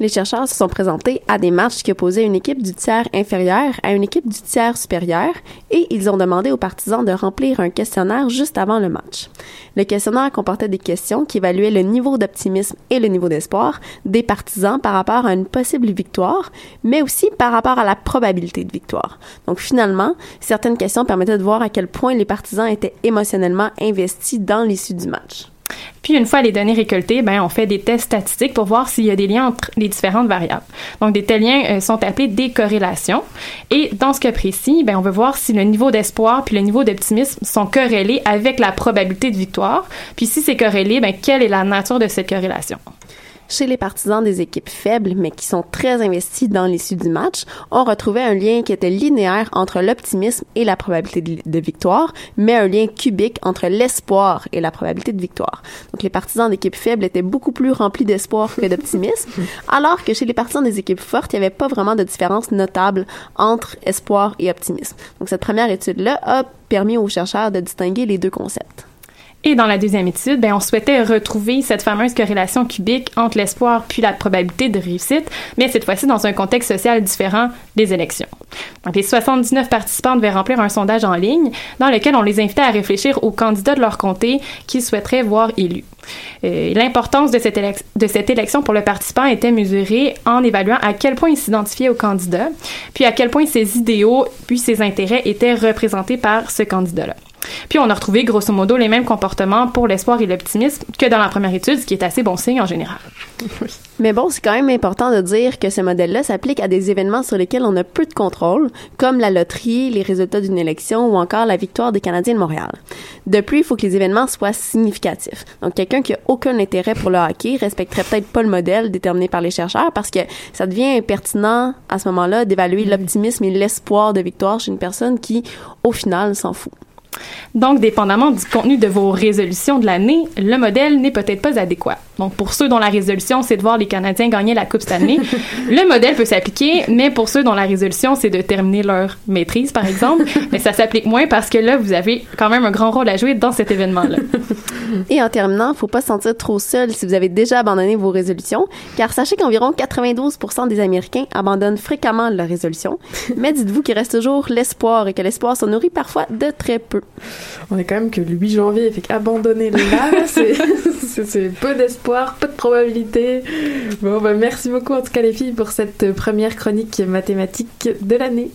Les chercheurs se sont présentés à des matchs qui opposaient une équipe du tiers inférieur à une équipe du tiers supérieur et ils ont demandé aux partisans de remplir un questionnaire juste avant le match. Le questionnaire comportait des questions qui évaluaient le niveau d'optimisme et le niveau d'espoir des partisans par rapport à une possible victoire, mais aussi par rapport à la probabilité de victoire. Donc finalement, certaines questions permettaient de voir à quel point les partisans étaient émotionnellement investis dans l'issue du match. Puis une fois les données récoltées, ben on fait des tests statistiques pour voir s'il y a des liens entre les différentes variables. Donc des tels liens euh, sont appelés des corrélations. Et dans ce cas précis, ben on veut voir si le niveau d'espoir puis le niveau d'optimisme sont corrélés avec la probabilité de victoire. Puis si c'est corrélé, ben quelle est la nature de cette corrélation? Chez les partisans des équipes faibles, mais qui sont très investis dans l'issue du match, on retrouvait un lien qui était linéaire entre l'optimisme et la probabilité de, victoire, mais un lien cubique entre l'espoir et la probabilité de victoire. Donc les partisans d'équipes faibles étaient beaucoup plus remplis d'espoir que d'optimisme, alors que chez les partisans des équipes fortes, il n'y avait pas vraiment de différence notable entre espoir et optimisme. Donc cette première étude-là a permis aux chercheurs de distinguer les deux concepts. Et dans la deuxième étude, ben, on souhaitait retrouver cette fameuse corrélation cubique entre l'espoir puis la probabilité de réussite, mais cette fois-ci dans un contexte social différent des élections. Donc, les 79 participants devaient remplir un sondage en ligne dans lequel on les invitait à réfléchir aux candidats de leur comté qu'ils souhaiteraient voir élus. Euh, L'importance de, de cette élection pour le participant était mesurée en évaluant à quel point il s'identifiait au candidat, puis à quel point ses idéaux puis ses intérêts étaient représentés par ce candidat-là. Puis on a retrouvé grosso modo les mêmes comportements pour l'espoir et l'optimisme que dans la première étude, ce qui est assez bon signe en général. Mais bon, c'est quand même important de dire que ce modèle-là s'applique à des événements sur lesquels on a peu de contrôle, comme la loterie, les résultats d'une élection ou encore la victoire des Canadiens de Montréal. De plus, il faut que les événements soient significatifs. Donc, quelqu'un qui a aucun intérêt pour le hockey respecterait peut-être pas le modèle déterminé par les chercheurs parce que ça devient impertinent à ce moment-là d'évaluer l'optimisme et l'espoir de victoire chez une personne qui, au final, s'en fout. Donc, dépendamment du contenu de vos résolutions de l'année, le modèle n'est peut-être pas adéquat. Donc, pour ceux dont la résolution, c'est de voir les Canadiens gagner la Coupe cette année, le modèle peut s'appliquer, mais pour ceux dont la résolution, c'est de terminer leur maîtrise, par exemple, mais ça s'applique moins parce que là, vous avez quand même un grand rôle à jouer dans cet événement-là. Et en terminant, faut pas se sentir trop seul si vous avez déjà abandonné vos résolutions, car sachez qu'environ 92% des Américains abandonnent fréquemment leurs résolutions. Mais dites-vous qu'il reste toujours l'espoir et que l'espoir se nourrit parfois de très peu. On est quand même que le 8 janvier, fait qu'abandonner là, c'est peu d'espoir, peu de probabilité. Bon, bah, merci beaucoup en tout cas les filles pour cette première chronique mathématique de l'année.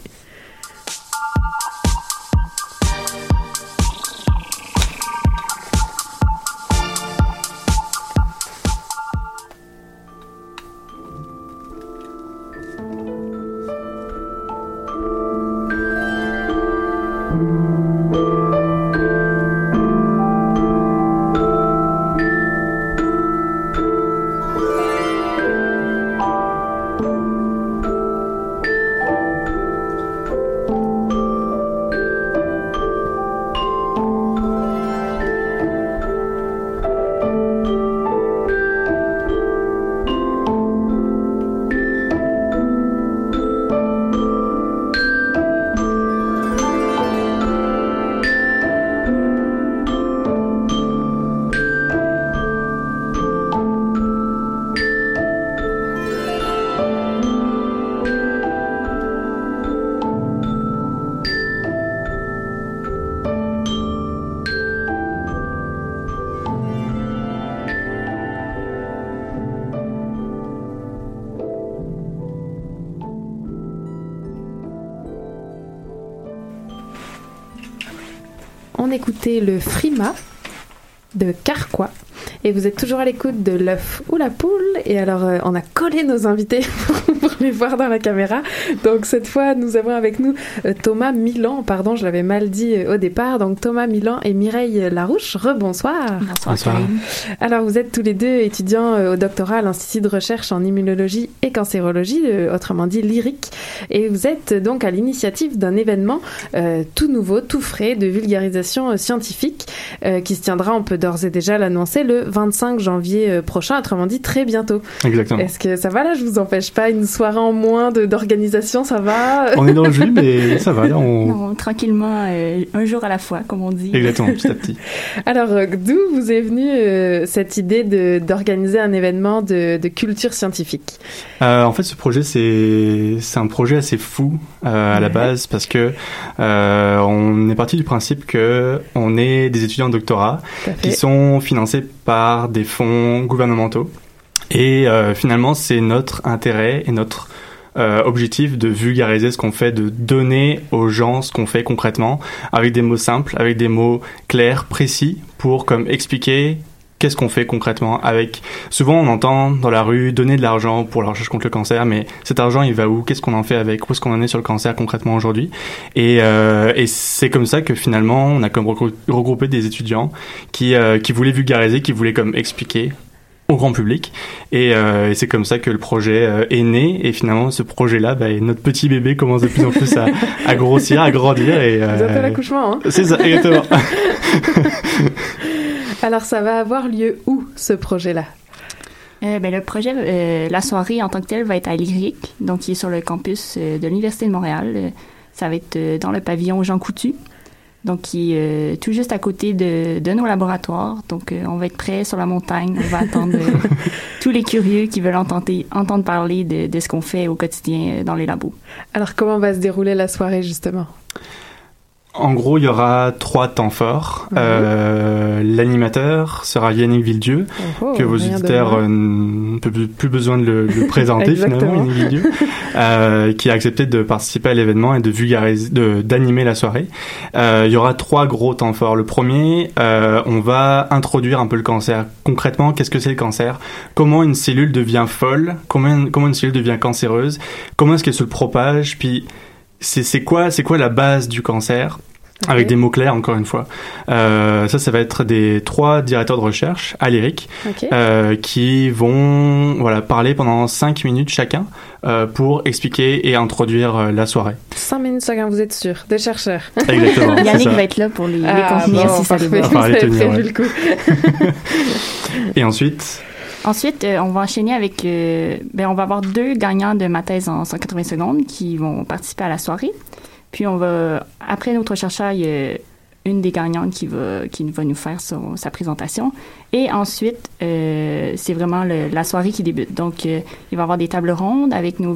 On écoutait le Frima de Carquois. Et vous êtes toujours à l'écoute de l'œuf ou la poule. Et alors, euh, on a collé nos invités les voir dans la caméra. Donc, cette fois, nous avons avec nous euh, Thomas Milan. Pardon, je l'avais mal dit euh, au départ. Donc, Thomas Milan et Mireille Larouche. Rebonsoir. Bonsoir. Alors, vous êtes tous les deux étudiants euh, au doctorat à l'Institut de recherche en immunologie et cancérologie, autrement dit l'IRIC. Et vous êtes donc à l'initiative d'un événement euh, tout nouveau, tout frais de vulgarisation scientifique euh, qui se tiendra, on peut d'ores et déjà l'annoncer, le 25 janvier prochain, autrement dit très bientôt. Exactement. Est-ce que ça va là? Je vous empêche pas une soirée en moins de- d'organisation, ça va On est dans le jus, mais ça va, là, on... Non, tranquillement, euh, un jour à la fois, comme on dit. Exactement, petit à petit. Alors, euh, d'où vous est venue euh, cette idée de- d'organiser un événement de, de culture scientifique? Euh, en fait, ce projet, c'est c'est un projet assez fou euh, à la base parce que euh, on est parti du principe que on est des étudiants en doctorat qui sont financés par des fonds gouvernementaux et euh, finalement, c'est notre intérêt et notre euh, objectif de vulgariser ce qu'on fait, de donner aux gens ce qu'on fait concrètement, avec des mots simples, avec des mots clairs, précis, pour comme expliquer qu'est-ce qu'on fait concrètement avec. Souvent on entend dans la rue donner de l'argent pour la recherche contre le cancer mais cet argent il va où? Qu'est-ce qu'on en fait avec? Où est-ce qu'on en est sur le cancer concrètement aujourd'hui? Et, euh, c'est comme ça que finalement on a comme regrou- regroupé des étudiants qui qui voulaient vulgariser qui voulaient comme expliquer au grand public. Et, euh, et c'est comme ça que le projet euh, est né. Et finalement ce projet là bah, notre petit bébé commence de plus en plus à, à grossir à grandir et euh, l'accouchement, hein. C'est ça exactement. Alors, ça va avoir lieu où ce projet-là? Euh, ben, le projet, euh, la soirée en tant que telle va être à l'IRIC, donc qui est sur le campus euh, de l'Université de Montréal. Ça va être euh, dans le pavillon Jean Coutu, donc qui est euh, tout juste à côté de, de nos laboratoires. Donc euh, on va être prêt sur la montagne, on va attendre euh, tous les curieux qui veulent entendre, entendre parler de, de ce qu'on fait au quotidien euh, dans les labos. Alors, comment va se dérouler la soirée, justement? En gros, il y aura trois temps forts. Mhm. Euh, L'animateur sera Yannick Villedieu, Oh, que vos auditeurs moins. euh, n'ont plus, plus besoin de le, présenter finalement, Yannick Villedieu, euh, qui a accepté de participer à l'événement et de vulgariser, de- d'animer la soirée. Euh, il y aura trois gros temps forts. Le premier, euh, on va introduire un peu le cancer. Concrètement, qu'est-ce que c'est le cancer? Comment une cellule devient folle? Comment, comment une cellule devient cancéreuse? Comment est-ce qu'elle se propage? Puis c'est c'est quoi c'est quoi la base du cancer? Avec des mots clairs encore une fois Euh, ça ça va être des trois directeurs de recherche à l'IRIC Ok. euh, qui vont voilà parler pendant cinq minutes chacun euh, pour expliquer et introduire euh, la soirée 5 minutes chacun, vous êtes sûr Des chercheurs. Exactement, Yannick ça. va être là pour les, les Ah, contenir bon, si ça les. Enfin, Vous les avez tenir, prévu ouais. le coup. et ensuite Ensuite, euh, on va enchaîner avec... euh, ben, on va avoir deux gagnants de ma thèse en 180 secondes qui vont participer à la soirée. Puis on va... Après notre chercheur, il y a une des gagnantes qui va, qui va nous faire sa présentation. Et ensuite, euh, c'est vraiment la soirée qui débute. Donc, euh, il va y avoir des tables rondes avec nos...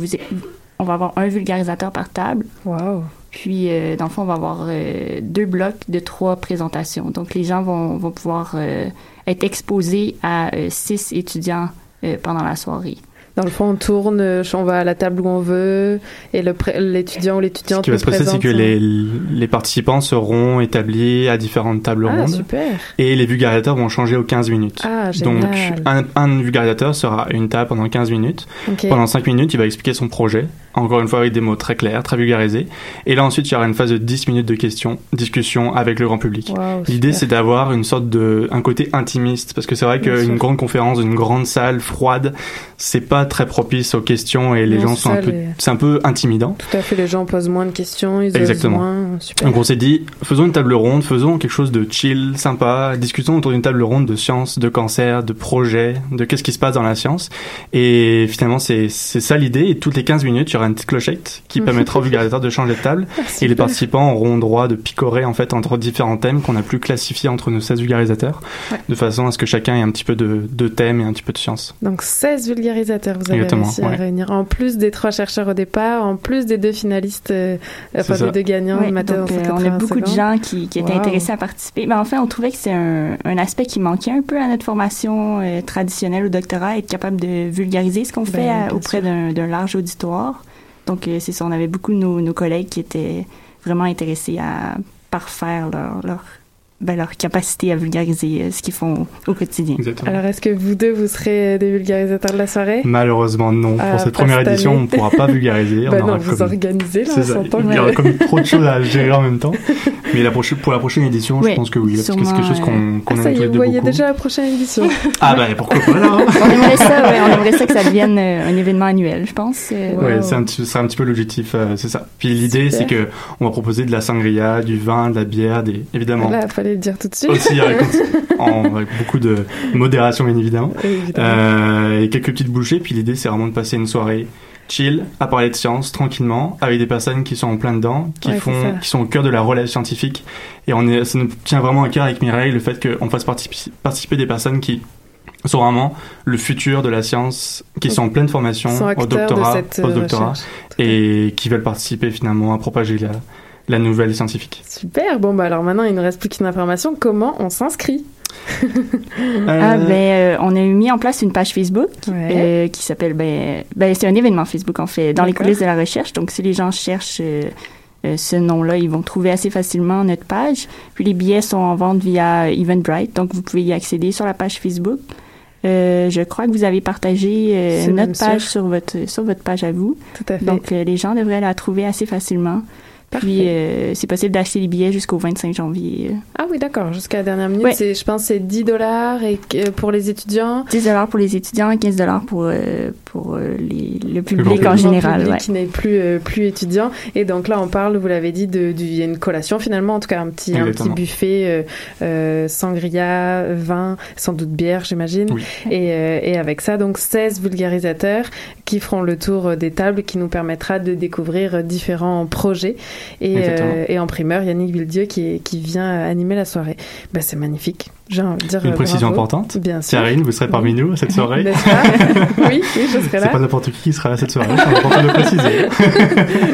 On va avoir un vulgarisateur par table. Wow. Puis, euh, dans le fond, on va avoir euh, deux blocs de trois présentations. Donc, les gens vont, vont pouvoir euh, être exposés à euh, six étudiants euh, pendant la soirée. Dans le fond, on tourne, on va à la table où on veut, et l'étudiant ou Ce l'étudiante qui va se passer, c'est que les, les participants seront établis à différentes tables Ah, rondes. super. Et les vulgarisateurs vont changer aux 15 minutes. Ah, Donc, un, un vulgarisateur sera à une table pendant 15 minutes. Pendant 5 minutes, il va expliquer son projet. Encore une fois, avec des mots très clairs, très vulgarisés. Et là, ensuite, il y aura une phase de 10 minutes de questions, discussion avec le grand public. Wow, L'idée, c'est d'avoir une sorte de, un côté intimiste. Parce que c'est vrai qu'une grande conférence, une grande salle froide, c'est pas très propice aux questions et les Non, gens sont un peu, les- c'est un peu intimidant. Tout à fait, les gens posent moins de questions, ils Exactement. moins. Super. Donc on s'est dit, faisons une table ronde, faisons quelque chose de chill, sympa, discutons autour d'une table ronde de sciences, de cancer, de projets, de qu'est-ce qui se passe dans la science. Et finalement, c'est ça l'idée. Et toutes les 15 minutes, il aura une petite clochette qui permettra au vulgarisateur de changer de table. Ah, et les participants auront droit de picorer en fait entre différents thèmes qu'on a plus classifiés entre nos 16 vulgarisateurs, de façon à ce que chacun ait un petit peu de, de thème et un petit peu de science. Donc 16 vulgarisateurs, vous avez Exactement, réussi à ouais. réunir. En plus des trois chercheurs au départ, en plus des deux finalistes, euh, enfin ça. des deux gagnants Ouais, de ma thèse donc, euh, on 180 a beaucoup de gens qui, qui étaient Wow. intéressés à participer. Ben, en fait, on trouvait que c'est un, un aspect qui manquait un peu à notre formation euh, traditionnelle au doctorat, être capable de vulgariser ce qu'on Ben, fait à- bien auprès d'un large auditoire. Donc, euh, c'est ça, on avait beaucoup de nos, nos collègues qui étaient vraiment intéressés à parfaire leur, leur, ben, leur capacité à vulgariser euh, ce qu'ils font au quotidien. Alors est-ce que vous deux, vous serez des vulgarisateurs de la soirée? Malheureusement, non. Ah, Pour cette pas première cette édition, année. on ne pourra pas vulgariser. Bah on non, aura vous comme- organisez, là, on s'entend Il y aura comme trop de choses à gérer en même temps. Mais la prochaine, pour la prochaine édition, Ouais, je pense que oui, parce que c'est quelque chose qu'on qu'on Ah, ça aime y tous les vous voyez beaucoup. déjà la prochaine édition. Ah bah pourquoi pas là hein. on aimerait ça, ouais, on aimerait ça que ça devienne euh, un événement annuel, je pense. euh, Ouais, c'est un petit, c'est un petit peu l'objectif, euh, c'est ça. Puis l'idée, c'est que on va proposer de la sangria, du vin, de la bière, des évidemment Là, le dire tout de suite. aussi avec, en- avec beaucoup de modération bien évidemment, Évidemment. Euh, et quelques petites bouchées. Puis l'idée, c'est vraiment de passer une soirée chill, à parler de science tranquillement, avec des personnes qui sont en plein dedans, qui Ouais, font, qui sont au cœur de la relève scientifique. Et on est, ça nous tient vraiment à cœur avec Mireille le fait qu'on fasse participer, participer des personnes qui sont vraiment le futur de la science, qui sont en pleine formation, au doctorat, euh, post-doctorat, et qui veulent participer finalement à propager la, la nouvelle scientifique. Super, bon bah alors maintenant il ne reste plus qu'une information, comment on s'inscrit Ah, ben, euh, on a mis en place une page Facebook Ouais. euh, qui s'appelle, ben, ben, c'est un événement Facebook en fait, dans les coulisses de la recherche. Donc, si les gens cherchent euh, euh, ce nom-là, ils vont trouver assez facilement notre page. Puis, les billets sont en vente via Eventbrite, donc vous pouvez y accéder sur la page Facebook. Euh, je crois que vous avez partagé euh, notre page sûr. sur votre sur votre page à vous. Tout à fait. Donc, euh, les gens devraient la trouver assez facilement. Puis, euh, c'est possible d'acheter les billets jusqu'au 25 janvier. euh. Ah oui, d'accord, jusqu'à la dernière minute, Ouais. c'est, je pense que c'est 10 dollars et que- pour les étudiants. 10 dollars pour les étudiants, 15 dollars pour euh, pour euh, les, le public Le en général. public ouais. qui n'est plus euh, plus étudiant et donc là on parle vous l'avez dit de du- il y a une collation finalement en tout cas un petit un petit buffet euh, euh, sangria vin sans doute bière j'imagine Oui. et, euh, et avec ça donc 16 vulgarisateurs qui feront le tour euh, des tables qui nous permettra de découvrir euh, différents projets et, euh, et en primeur Yannick Villedieu qui qui vient animer la soirée ben, c'est magnifique j'ai envie de dire Une euh, précision bravo. importante. bien sûr Karine, vous serez parmi nous à cette soirée. Oui oui je serai là C'est pas n'importe qui qui sera à cette soirée, c'est important de le préciser.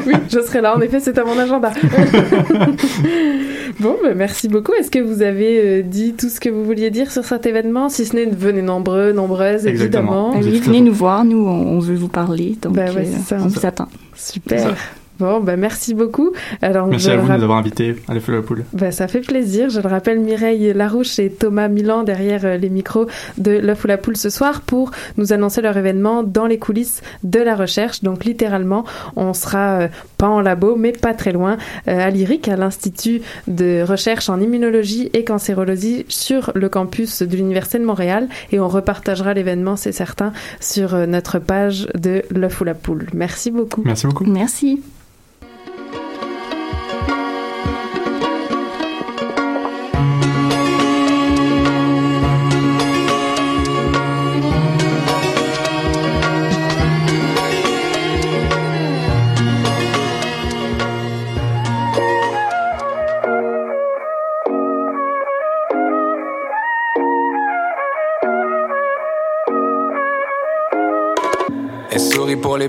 oui, je serai là. En effet, c'est à mon agenda. bon, ben, merci beaucoup. Est-ce que vous avez euh, dit tout ce que vous vouliez dire sur cet événement? Si ce n'est, venez nombreux, nombreuses, Exactement. évidemment. Oui, venez nous voir, nous on, veut vous parler, donc Ben ouais, euh, ça. on vous attend. Super. Bon, ben merci beaucoup. Alors, Merci à vous de nous avoir invités à la Feu la Poule. Ben, ça fait plaisir. Je le rappelle, Mireille Larouche et Thomas Milan derrière euh, les micros de L'œuf ou la poule ce soir pour nous annoncer leur événement dans les coulisses de la recherche. Donc, littéralement, on sera euh, pas en labo, mais pas très loin, euh, à l'IRIC, à l'Institut de recherche en immunologie et cancérologie sur le campus de l'Université de Montréal. Et on repartagera l'événement, c'est certain, sur euh, notre page de L'œuf ou la poule. Merci beaucoup. Merci beaucoup. Merci.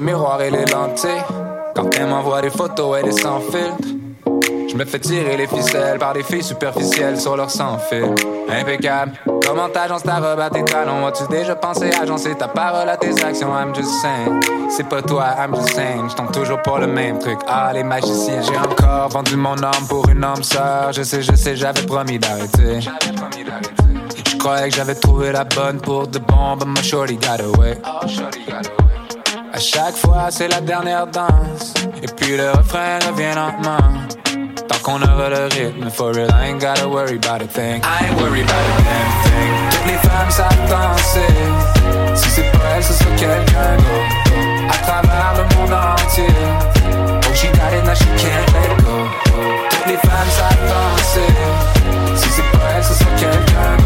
Les miroirs et les lentilles. Quand elle m'envoie des photos, elle est sans filtre. Je me fais tirer les ficelles par des filles superficielles sur leur sans fil. Impeccable. Comment t'agences ta robe à tes talons? As-tu déjà pensé agencer ta parole à tes actions? I'm just saying. C'est pas toi, I'm just saying. J'tombe toujours pour le même truc. Ah, les magiciens. J'ai encore vendu mon âme pour une âme sœur. Je sais, je sais, j'avais promis d'arrêter. Je croyais que j'avais trouvé la bonne pour de bon, but my shorty got away. À chaque fois, c'est la dernière danse. Et puis le refrain revient lentement. Tant qu'on aura le rythme, for real, I ain't gotta worry about a thing. I ain't worried about a damn thing. Toutes les femmes savent danser. Si c'est pas elle, ce sera quelqu'un d'autre. À travers le monde entier. Oh, she got it, now she can't let go. Toutes les femmes savent danser. Si c'est pas elle, ce sera quelqu'un.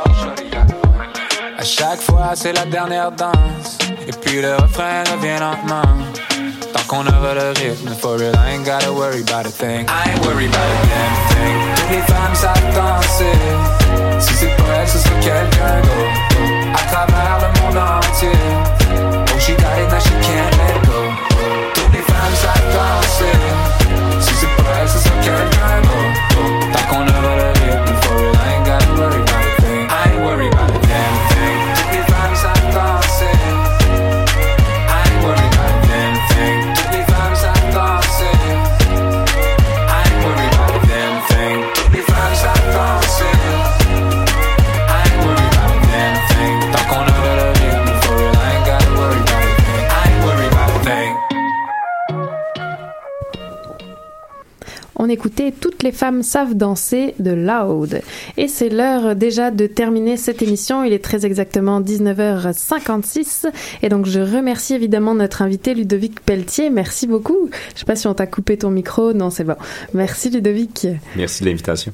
À chaque fois, c'est la dernière danse. Et puis le refrain revient lentement. Tant qu'on aura le rythme, for real, I ain't gotta worry about a thing. I ain't worried about a damn thing. Toutes les femmes savent danser. Si c'est pas elle, ce sera quelqu'un d'autre. À travers le monde entier. Oh, she got it, now she can't let go. Toutes les femmes savent danser. Si c'est pas elle, ce sera quelqu'un d'autre. Tant qu'on aura le rythme, for real, I ain't On écoutait Toutes les femmes savent danser de Loud. Et c'est l'heure déjà de terminer cette émission. Il est très exactement 19h56. Et donc je remercie évidemment notre invité Ludovic Pelletier. Merci beaucoup. Je sais pas si on t'a coupé ton micro. Non, c'est bon. Merci Ludovic. Merci de l'invitation.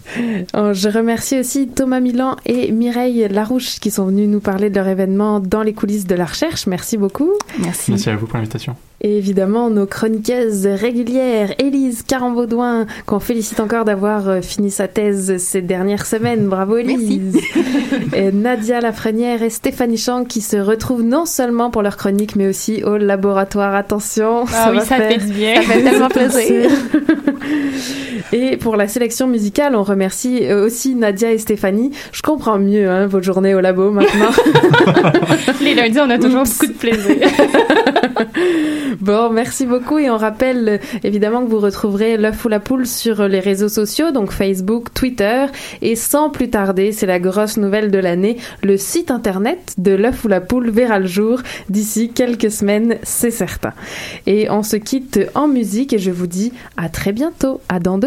Oh, Je remercie aussi Thomas Milan et Mireille Larouche qui sont venus nous parler de leur événement dans les coulisses de la recherche. Merci beaucoup. Merci. Merci à vous pour l'invitation. Et évidemment, nos chroniqueuses régulières, Élise Carambaudouin, qu'on félicite encore d'avoir euh, fini sa thèse ces dernières semaines. Bravo Élise. et Nadia Lafrenière et Stéphanie Chang qui se retrouvent non seulement pour leur chronique, mais aussi au laboratoire. Attention, Ah oui, va ça faire- fait du bien. Ça fait tellement plaisir. Et pour la sélection musicale, on remercie euh, aussi Nadia et Stéphanie. Je comprends mieux hein, vos journées au labo maintenant. Les lundis, on a toujours beaucoup de plaisir. Bon, merci beaucoup et on rappelle évidemment que vous retrouverez l'œuf ou la poule sur les réseaux sociaux, donc Facebook, Twitter et sans plus tarder, c'est la grosse nouvelle de l'année, le site internet de l'œuf ou la poule verra le jour d'ici quelques semaines, c'est certain. Et on se quitte en musique et je vous dis à très bientôt, à dans deux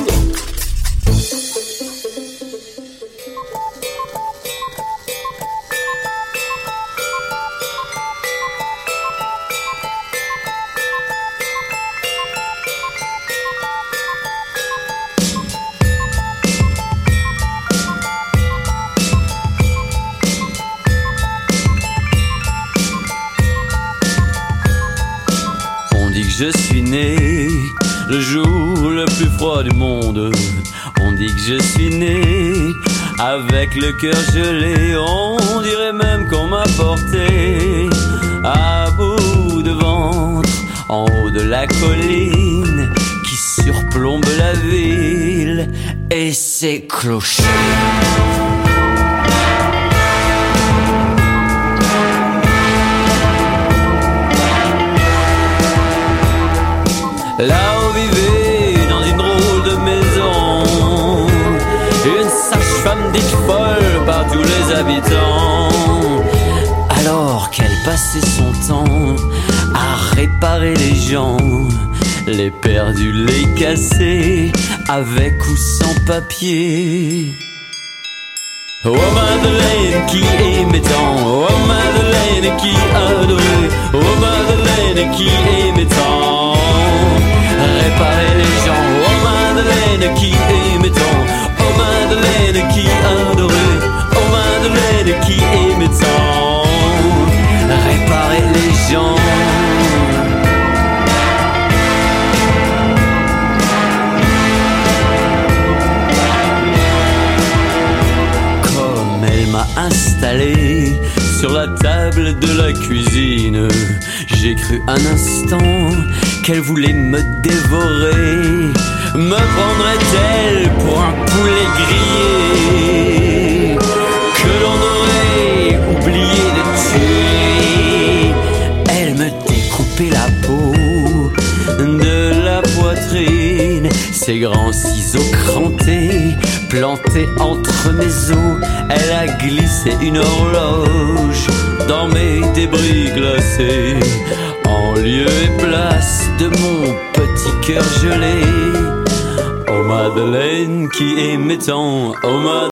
je suis né le jour le plus froid du monde. On dit que je suis né avec le cœur gelé. On dirait même qu'on m'a porté à bout de ventre en haut de la colline qui surplombe la ville et ses clochers. Là où vivait dans une drôle de maison femme dite folle par tous les habitants. Alors qu'elle passait son temps à réparer les gens, les perdus, les cassés, avec ou sans papier. Oh Madeleine qui aimait tant, oh Madeleine qui adorait, oh Madeleine qui aimait tant. Réparer les gens, oh Madeleine qui aimait tant, oh Madeleine qui adorait, oh Madeleine qui aimait tant. Réparer les gens. Installé sur la table de la cuisine, j'ai cru un instant qu'elle voulait me dévorer. Me prendrait-elle pour un poulet grillé que l'on aurait oublié de tuer? Ses grands ciseaux crantés, plantés entre mes os. Elle a glissé une horloge dans mes débris glacés, en lieu et place de mon petit cœur gelé. Oh Madeleine qui aimait tant, oh Madeleine.